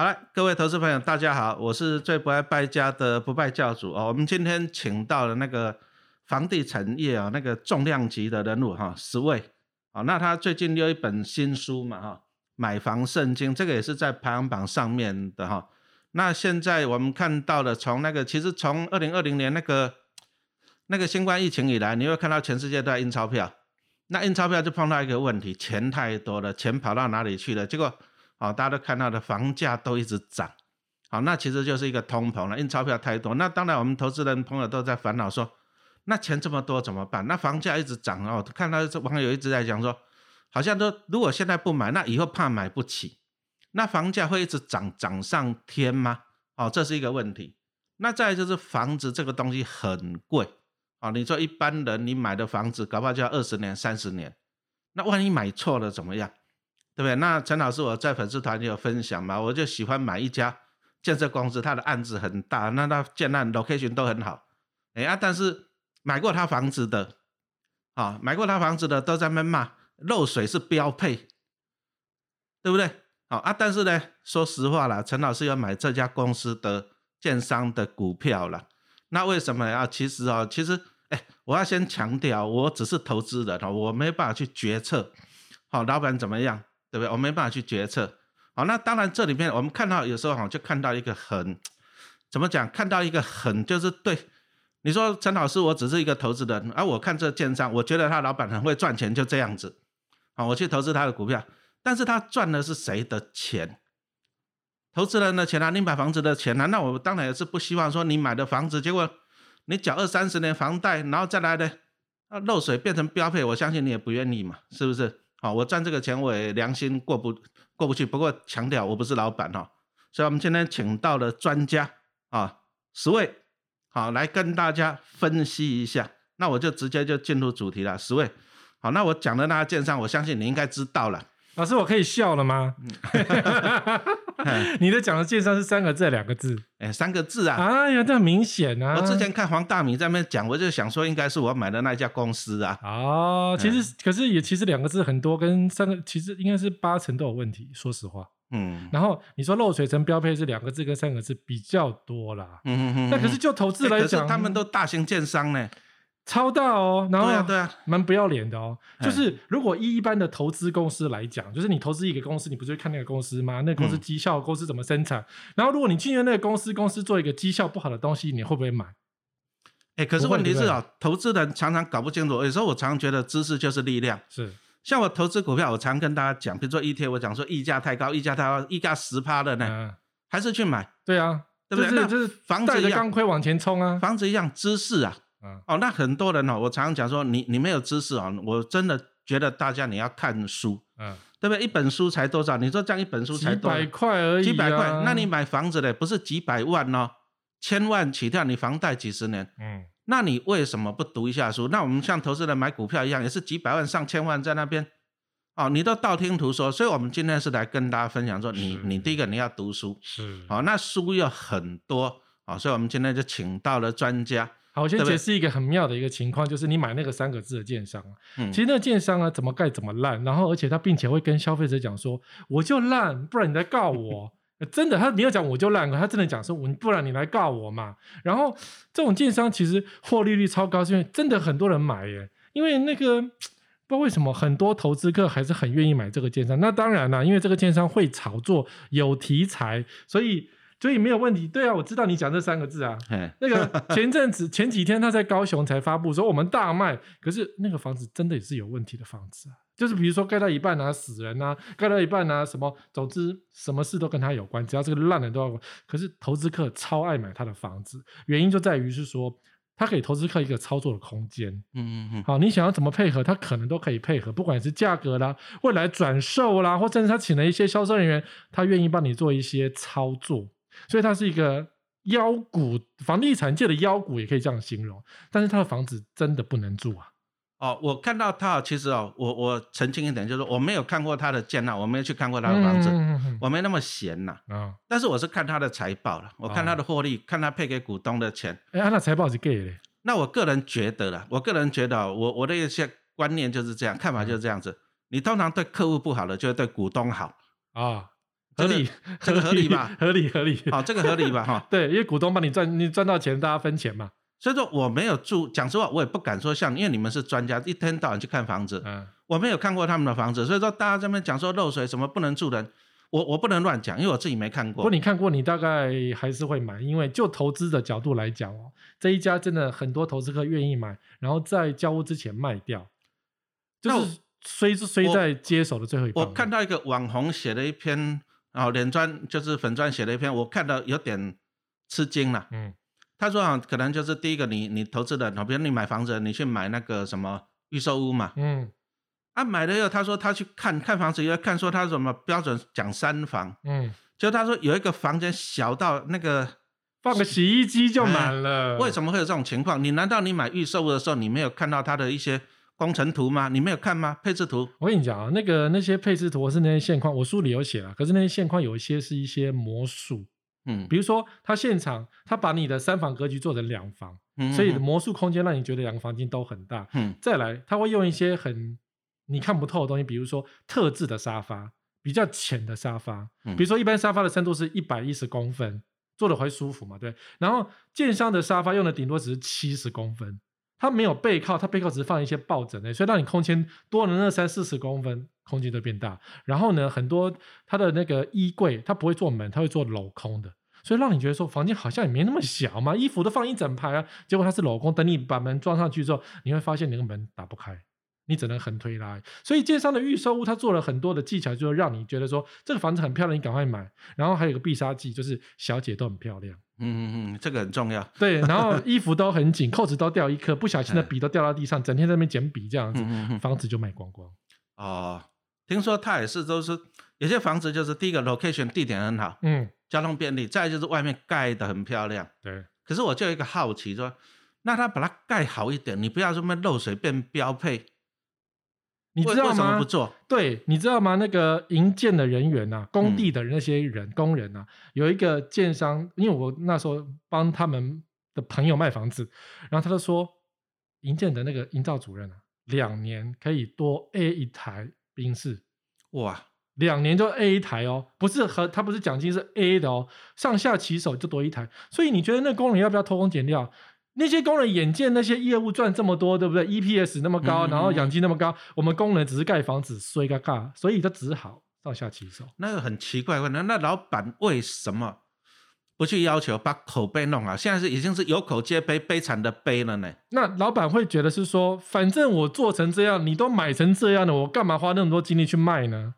好了，各位投资朋友，大家好，我是最不爱败家的不败教主哦。我们今天请到了那个房地产业啊，那个重量级的人物哈，十位啊。那他最近有一本新书嘛哈，买房圣经，这个也是在排行榜上面的哈。那现在我们看到的，从那个其实从二零二零年那个那个新冠疫情以来，你会看到全世界都在印钞票，那印钞票就碰到一个问题，钱太多了，钱跑到哪里去了？结果。好，大家都看到的房价都一直涨，好，那其实就是一个通膨了，印钞票太多。那当然，我们投资人朋友都在烦恼说，那钱这么多怎么办？那房价一直涨哦，看到网友一直在讲说，好像都如果现在不买，那以后怕买不起，那房价会一直涨涨上天吗？哦，这是一个问题。那再就是房子这个东西很贵，啊，你说一般人你买的房子，搞不好就要二十年、三十年，那万一买错了怎么样？对不对？那陈老师我在粉丝团有分享嘛，我就喜欢买一家建设公司，他的案子很大，那他建案 location 都很好，哎啊，但是买过他房子的，啊，买过他房子的都在那骂漏水是标配，对不对？好啊，但是呢，说实话啦，陈老师要买这家公司的建商的股票了，那为什么啊？其实啊，其实哎，我要先强调，我只是投资人哦，我没办法去决策，好，老板怎么样？对不对？我没办法去决策。好，那当然这里面我们看到有时候哈，就看到一个很怎么讲？看到一个很就是对你说陈老师，我只是一个投资人，而我看这建商，我觉得他老板很会赚钱，就这样子。好，我去投资他的股票，但是他赚的是谁的钱？投资人的钱啊，你买房子的钱啊，那我当然也是不希望说你买的房子，结果你缴二三十年房贷，然后再来的啊漏水变成标配，我相信你也不愿意嘛，是不是？好，我赚这个钱，我也良心过不过不去。不过强调，我不是老板哈，所以我们今天请到了专家啊，十位，好来跟大家分析一下。那我就直接就进入主题了，十位。好，那我讲的那个券商，我相信你应该知道了。老师，我可以笑了吗？你的讲的介绍是三个字，两个字？哎，三个字啊！哎呀，这很明显啊！我之前看黄大明在那边讲，我就想说，应该是我买的那家公司啊。哦，其实可是也其实两个字很多，跟三个其实应该是八成都有问题。说实话，嗯。然后你说漏水成标配是两个字跟三个字比较多啦。嗯嗯嗯。那可是就投资来讲，他们都大型建商呢。超大哦，然后对啊对啊，蛮不要脸的哦。就是如果一一般的投资公司来讲，就是你投资一个公司，你不是会看那个公司吗？那个公司绩效，公司怎么生产？然后如果你进入那个公司，公司做一个绩效不好的东西，你会不会买？哎，可是问题是啊，投资人常常搞不清楚。有时候我常常觉得知识就是力量。是，像我投资股票，我常跟大家讲，比如说一天我讲说溢价太高，溢价太高，溢价十趴的呢，还是去买？对啊，对不对？那就是房子一样，钢盔往前冲啊，房子一样，知识啊。哦，那很多人哦，我常常讲说，你你没有知识哦，我真的觉得大家你要看书，嗯，对不对？一本书才多少？你说这样一本书才几百块而已，几百块，那你买房子的不是几百万哦，千万起跳，你房贷几十年，嗯，那你为什么不读一下书？那我们像投资人买股票一样，也是几百万上千万在那边，哦，你都道听途说，所以我们今天是来跟大家分享说，你你第一个你要读书，是，好，那书有很多，哦，所以我们今天就请到了专家。好，我先解释一个很妙的一个情况，就是你买那个三个字的建商啊，其实那个建商啊怎么盖怎么烂，然后而且他并且会跟消费者讲说，我就烂，不然你来告我，真的，他没有讲我就烂，他真的讲说，我不然你来告我嘛。然后这种建商其实获利率超高，是因为真的很多人买耶，因为那个不知道为什么很多投资客还是很愿意买这个建商。那当然啦，因为这个建商会炒作，有题材，所以。所以没有问题，对啊，我知道你讲这三个字啊。那个前阵子前几天他在高雄才发布说我们大卖，可是那个房子真的也是有问题的房子啊，就是比如说盖到一半啊死人啊，盖到一半啊什么，总之什么事都跟他有关，只要这个烂人都要。可是投资客超爱买他的房子，原因就在于是说他给投资客一个操作的空间。嗯嗯嗯。好，你想要怎么配合，他可能都可以配合，不管是价格啦、未来转售啦，或甚至他请了一些销售人员，他愿意帮你做一些操作。所以它是一个妖股，房地产界的妖股也可以这样形容。但是他的房子真的不能住啊！哦，我看到他，其实哦，我我澄清一点，就是我没有看过他的建案，我没有去看过他的房子，我没那么闲呐。啊！但是我是看他的财报了，我看他的获利，看他配给股东的钱。哎，他的财报是给的。那我个人觉得了，我个人觉得，我我的一些观念就是这样，看法就是这样子。你通常对客户不好的，就会对股东好啊。合理，这个合理吧？合 理合理。好，这个合理吧？哈，对，因为股东帮你赚，你赚到钱，大家分钱嘛。所以说我没有住，讲实话，我也不敢说像，因为你们是专家，一天到晚去看房子，嗯，我没有看过他们的房子，所以说大家这边讲说漏水什么不能住人，我我不能乱讲，因为我自己没看过。不过你看过，你大概还是会买，因为就投资的角度来讲哦，这一家真的很多投资客愿意买，然后在交屋之前卖掉，就是虽是虽在接手的最后一。我看到一个网红写了一篇，哦，脸砖就是粉砖写了一篇，我看到有点吃惊了，嗯。他说啊，可能就是第一个，你你投资的，比如你买房子，你去买那个什么预售屋嘛，嗯，啊买了以后，他说他去看看房子，要看说他什么标准讲三房，嗯，就他说有一个房间小到那个放个洗衣机就满了，为什么会有这种情况？你难道你买预售屋的时候，你没有看到他的一些工程图吗？你没有看吗？配置图？我跟你讲啊，那个那些配置图是那些线框，我书里有写了，可是那些线框有一些是一些魔术。嗯，比如说他现场，他把你的三房格局做成两房，所以魔术空间让你觉得两个房间都很大。嗯，再来他会用一些很你看不透的东西，比如说特制的沙发，比较浅的沙发，比如说一般沙发的深度是一百一十公分，坐的会舒服嘛？对。然后建商的沙发用的顶多只是七十公分，它没有背靠，它背靠只是放一些抱枕的，所以让你空间多了那三四十公分。空间都变大，然后呢，很多它的那个衣柜，它不会做门，它会做镂空的，所以让你觉得说房间好像也没那么小嘛，衣服都放一整排啊，结果它是镂空，等你把门装上去之后，你会发现那个门打不开，你只能横推拉。所以建商的预售屋，它做了很多的技巧，就是让你觉得说这个房子很漂亮，你赶快买。然后还有一个必杀技，就是小姐都很漂亮，嗯嗯嗯，这个很重要。对，然后衣服都很紧，扣子都掉一颗，不小心的笔都掉到地上，整天在那边捡笔这样子，房子就卖光光。哦。听说他也是，都是有些房子就是第一个 location 地点很好，嗯，交通便利，再就是外面盖的很漂亮，对。可是我就有一个好奇说，那他把它盖好一点，你不要这么漏水变标配，你知道吗？不做？对，你知道吗？那个营建的人员呐，工地的那些人工人呐，有一个建商，因为我那时候帮他们的朋友卖房子，然后他就说，营建的那个营造主任啊，两年可以多 A 一台。宾士，哇，两年就 A 一台哦，不是和他不是奖金是 A 的哦，上下其手就多一台，所以你觉得那工人要不要偷工减料？那些工人眼见那些业务赚这么多，对不对？EPS 那么高，然后奖金那么高，我们工人只是盖房子，所以他只好上下其手。那个很奇怪，那那老板为什么？不去要求把口碑弄好，现在是已经是有口皆碑，悲惨的悲了呢。那老板会觉得是说，反正我做成这样，你都买成这样的，我干嘛花那么多精力去卖呢？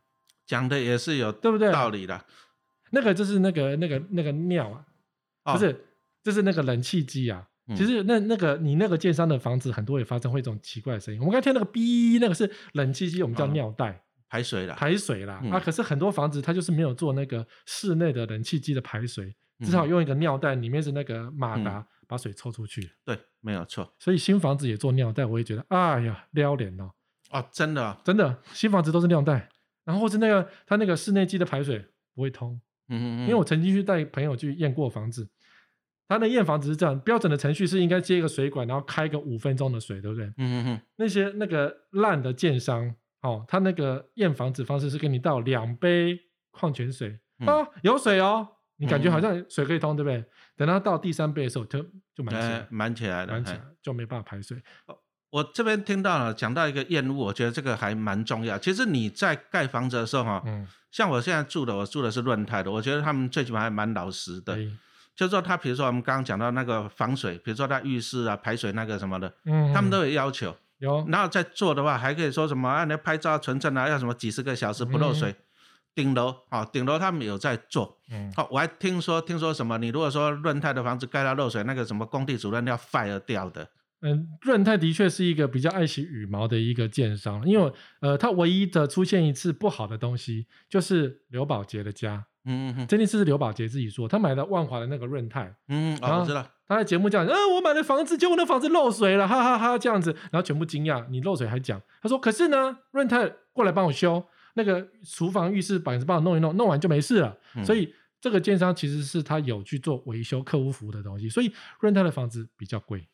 讲的也是有对不对道理的。那个就是那个那个那个尿啊，不是，就是那个冷气机啊。其实那那个你那个建商的房子很多也发生会这种奇怪的声音。我们刚听那个哔，那个是冷气机，我们叫尿袋排水啦，排水啦。啊，可是很多房子它就是没有做那个室内的冷气机的排水。至少用一个尿袋，里面是那个马达，把水抽出去。对，没有错。所以新房子也做尿袋，我也觉得，哎呀，撩脸哦。啊，真的，真的，新房子都是尿袋。然后或是那个它那个室内机的排水不会通。嗯嗯嗯。因为我曾经去带朋友去验过房子，他的验房只是这样，标准的程序是应该接一个水管，然后开个五分钟的水，对不对？嗯嗯嗯。那些那个烂的建商，哦，他那个验房子方式是给你倒两杯矿泉水，啊，有水哦。你感觉好像水可以通，对不对？等他到第三杯的时候，就就满起来，满起来了，满起来就没办法排水。我这边听到了，讲到一个厌恶，我觉得这个还蛮重要。其实你在盖房子的时候，哈，嗯，像我现在住的，我住的是润泰的，我觉得他们最起码还蛮老实的。就是说，他比如说我们刚刚讲到那个防水，比如说他浴室啊排水那个什么的，嗯，他们都有要求。有，然后再做的话，还可以说什么啊？你拍照存证啊，要什么几十个小时不漏水。顶楼啊，顶楼他们有在做。嗯，好，我还听说，听说什么？你如果说润泰的房子盖到漏水，那个什么工地主任要 fire 掉的。嗯，润泰的确是一个比较爱惜羽毛的一个建商，因为呃，他唯一的出现一次不好的东西就是刘宝杰的家。嗯嗯嗯，这件事是刘宝杰自己说，他买了万华的那个润泰。嗯，我知道。他在节目讲，呃，我买了房子，结果那房子漏水了，哈哈哈，这样子，然后全部惊讶，你漏水还讲？他说，可是呢，润泰过来帮我修。那个厨房、浴室板子帮我弄一弄，弄完就没事了。所以这个建商其实是他有去做维修、客户服务的东西。所以润泰的房子比较贵，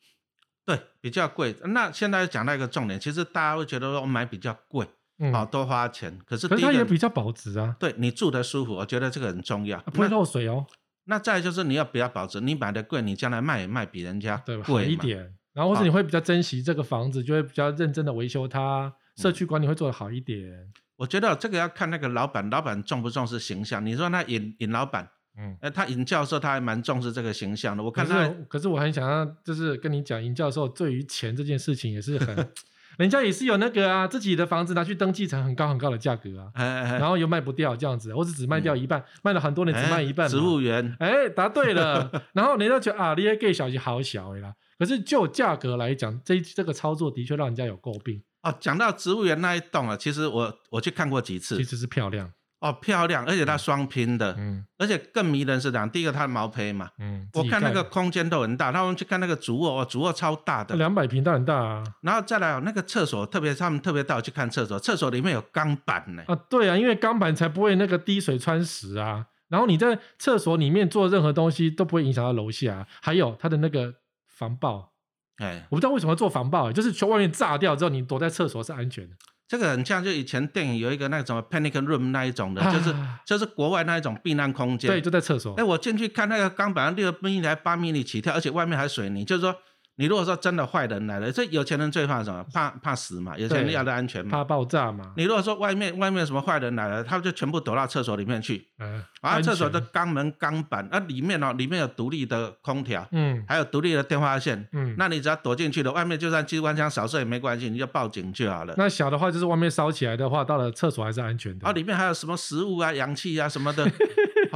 对，比较贵。那现在讲到一个重点，其实大家会觉得说我买比较贵，啊，多花钱。可是，可是它也比较保值啊。对你住的舒服，我觉得这个很重要，不会漏水哦。那再就是你要比较保值？你买的贵，你将来卖也卖比人家贵一点。然后或者你会比较珍惜这个房子，就会比较认真的维修它，社区管理会做得好一点。我觉得这个要看那个老板，老板重不重视形象。你说那尹尹老板，嗯，哎，他尹教授他还蛮重视这个形象的。我看他，可是我很想要，就是跟你讲，尹教授对于钱这件事情也是很，人家也是有那个啊，自己的房子拿去登记成很高很高的价格啊，然后又卖不掉这样子，或者只卖掉一半，卖了很多年只卖一半。植物园，哎，答对了。然后人家觉得啊，你些 gay 小姐好小啦，可是就价格来讲，这这个操作的确让人家有诟病。哦，讲到植物园那一栋啊，其实我我去看过几次，其实是漂亮哦，漂亮，而且它双拼的，嗯，而且更迷人是讲，第一个它的毛坯嘛，嗯，我看那个空间都很大，他们去看那个主卧，哦，主卧超大的，两百平都很大啊，然后再来那个厕所，特别他们特别带我去看厕所，厕所里面有钢板呢，啊，对啊，因为钢板才不会那个滴水穿石啊，然后你在厕所里面做任何东西都不会影响到楼下，还有它的那个防爆。哎，我不知道为什么要做防爆，就是从外面炸掉之后，你躲在厕所是安全的。这个很像就以前电影有一个那什么 panic room 那一种的，就是就是国外那一种避难空间。对，就在厕所。哎，我进去看那个钢板六米来八米起跳，而且外面还水泥，就是说。你如果说真的坏人来了，这有钱人最怕什么？怕怕死嘛？有钱人要的安全嘛？怕爆炸嘛？你如果说外面外面什么坏人来了，他们就全部躲到厕所里面去。嗯，啊，厕所的钢门钢板，啊，里面哦，里面有独立的空调，嗯，还有独立的电话线，嗯，那你只要躲进去了，外面就算机关枪扫射也没关系，你就报警就好了。那小的话就是外面烧起来的话，到了厕所还是安全的。啊，里面还有什么食物啊、氧气啊什么的。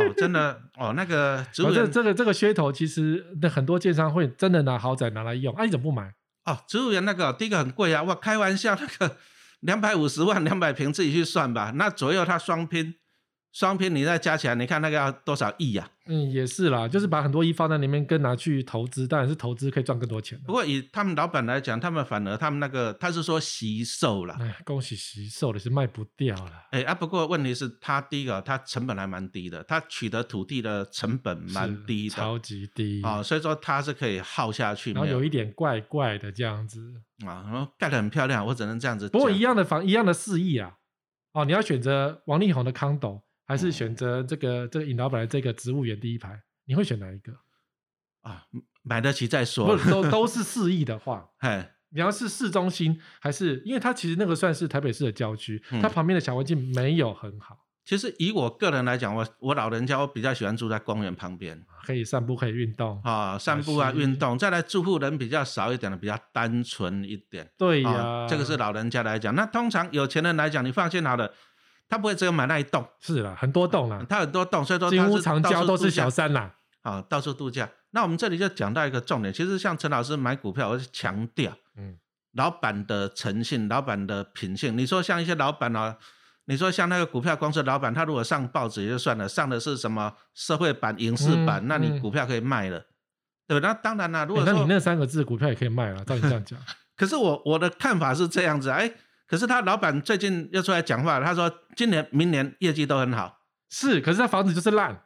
哦，真的哦，那个植物这这个这个噱头，其实那很多建商会真的拿豪宅拿来用，啊，你怎么不买？哦，植物园那个第一个很贵啊，哇，开玩笑，那个两百五十万两百平自己去算吧，那左右它双拼。双拼你再加起来，你看那个要多少亿呀？嗯，也是啦，就是把很多亿放在里面，跟拿去投资，当然是投资可以赚更多钱。不过以他们老板来讲，他们反而他们那个他是说惜售了。哎，恭喜惜售的是卖不掉了。哎啊，不过问题是他第一个，他成本还蛮低的，他取得土地的成本蛮低的，超级低啊，所以说他是可以耗下去。然后有一点怪怪的这样子啊，然后盖得很漂亮，我只能这样子。不过一样的房，一样的四亿啊，哦，你要选择王力宏的 condo。还是选择这个这个尹老板的这个植物园第一排，你会选哪一个啊？买得起再说。不都都是四亿的话，哎，你要是市中心，还是因为它其实那个算是台北市的郊区，它旁边的小环境没有很好。其实以我个人来讲，我我老人家我比较喜欢住在公园旁边，可以散步，可以运动啊，散步啊，运动。再来住户人比较少一点的，比较单纯一点。对呀，这个是老人家来讲。那通常有钱人来讲，你放心好了。他不会只有买那一栋，是啦，很多栋啦，他很多栋，所以说金屋藏娇都是小三啦，啊，到处度假。那我们这里就讲到一个重点，其实像陈老师买股票，我是强调，嗯，老板的诚信，老板的品性。你说像一些老板啊，你说像那个股票公司老板，他如果上报纸也就算了，上的是什么社会版、影视版，那你股票可以卖了，对吧？那当然了，如果那你那三个字股票也可以卖了，照你这样讲。可是我我的看法是这样子，哎。可是他老板最近又出来讲话，他说今年、明年业绩都很好。是，可是他房子就是烂。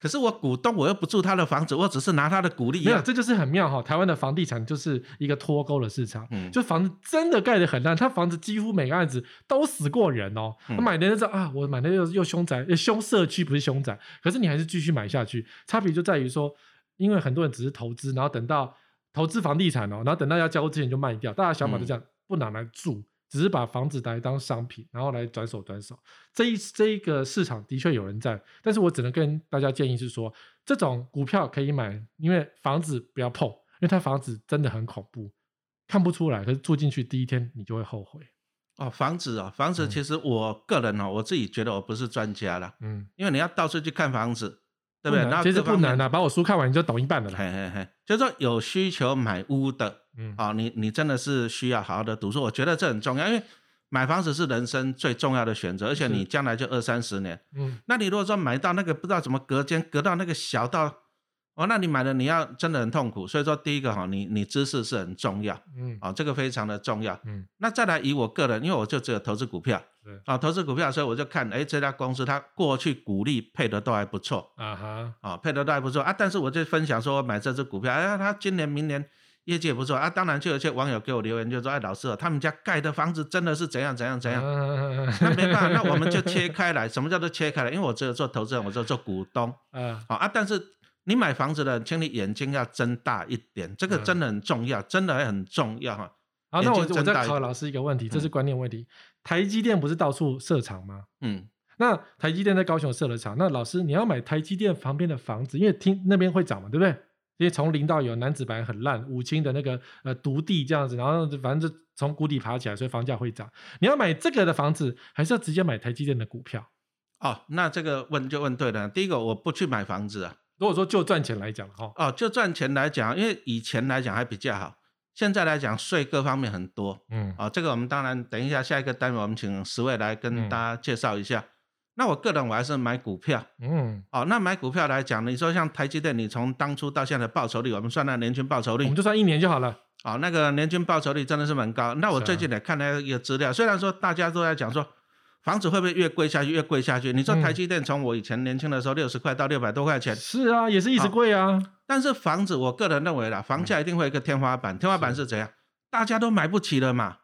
可是我股东我又不住他的房子，我只是拿他的股利。没有，这就是很妙哈。台湾的房地产就是一个脱钩的市场，嗯，就房子真的盖得很烂，他房子几乎每个案子都死过人哦。他买的人知道啊，我买的又又凶宅，凶社区不是凶宅，可是你还是继续买下去。差别就在于说，因为很多人只是投资，然后等到投资房地产哦，然后等到要交之前就卖掉，大家想法就这样，不拿来住。只是把房子来当商品，然后来转手转手。这一这一个市场的确有人在，但是我只能跟大家建议是说，这种股票可以买，因为房子不要碰，因为它房子真的很恐怖，看不出来，可是住进去第一天你就会后悔。哦，房子啊，房子其实我个人哦，我自己觉得我不是专家了，嗯，因为你要到处去看房子。对不对？其实不难的，把我书看完你就懂一半的了。嘿嘿嘿，就是说有需求买屋的，嗯，啊，你你真的是需要好好的读书，我觉得这很重要，因为买房子是人生最重要的选择，而且你将来就二三十年，嗯，那你如果说买到那个不知道怎么隔间隔到那个小到。哦，那你买了，你要真的很痛苦。所以说，第一个哈，你你知识是很重要，嗯，啊，这个非常的重要，嗯。那再来以我个人，因为我就只有投资股票，对，啊，投资股票，所以我就看，哎，这家公司它过去股利配的都还不错，啊哈，啊，配的都还不错啊。但是我就分享说，我买这只股票，哎，它今年明年业绩也不错啊。当然，就有些网友给我留言，就说：“哎，老师，他们家盖的房子真的是怎样怎样怎样。” 那没办法，那我们就切开来。什么叫做切开来？因为我只有做投资人，我只有做股东。嗯，好啊。但是你买房子的，请你眼睛要睁大一点，这个真的很重要，真的很重要哈。好，那我我再考老师一个问题，这是观念问题。台积电不是到处设厂吗？嗯。那台积电在高雄设了厂，那老师你要买台积电旁边的房子，因为听那边会涨嘛，对不对？因为从零到有，男子版很烂，五清的那个呃独地这样子，然后反正就从谷底爬起来，所以房价会涨。你要买这个的房子，还是要直接买台积电的股票？哦，那这个问就问对了。第一个，我不去买房子啊。如果说就赚钱来讲哈，哦，就赚钱来讲，因为以前来讲还比较好，现在来讲税各方面很多，嗯，啊，这个我们当然等一下下一个单元我们请十位来跟大家介绍一下。那我个人我还是买股票，嗯，哦，那买股票来讲，你说像台积电，你从当初到现在的报酬率，我们算那年均报酬率，我们就算一年就好了。哦，那个年均报酬率真的是蛮高。那我最近也看了一个资料，虽然说大家都在讲说房子会不会越贵下去越贵下去，你说台积电从我以前年轻的时候六十块到六百多块钱，是啊，也是一直贵啊。但是房子，我个人认为啦，房价一定会有一个天花板，天花板是怎样？大家都买不起了嘛？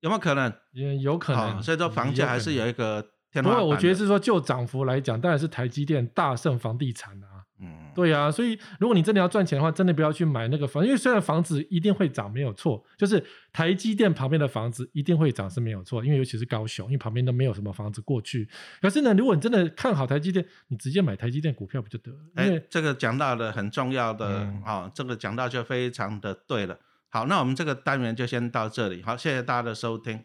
有没有可能？也有可能。所以说房价还是有一个。不过我觉得是说，就涨幅来讲，当然是台积电大胜房地产啊。嗯，对啊，所以如果你真的要赚钱的话，真的不要去买那个房，因为虽然房子一定会涨，没有错，就是台积电旁边的房子一定会涨是没有错，因为尤其是高雄，因为旁边都没有什么房子过去。可是呢，如果你真的看好台积电，你直接买台积电股票不就得了？哎，这个讲到的很重要的啊，这个讲到就非常的对了。好，那我们这个单元就先到这里，好，谢谢大家的收听。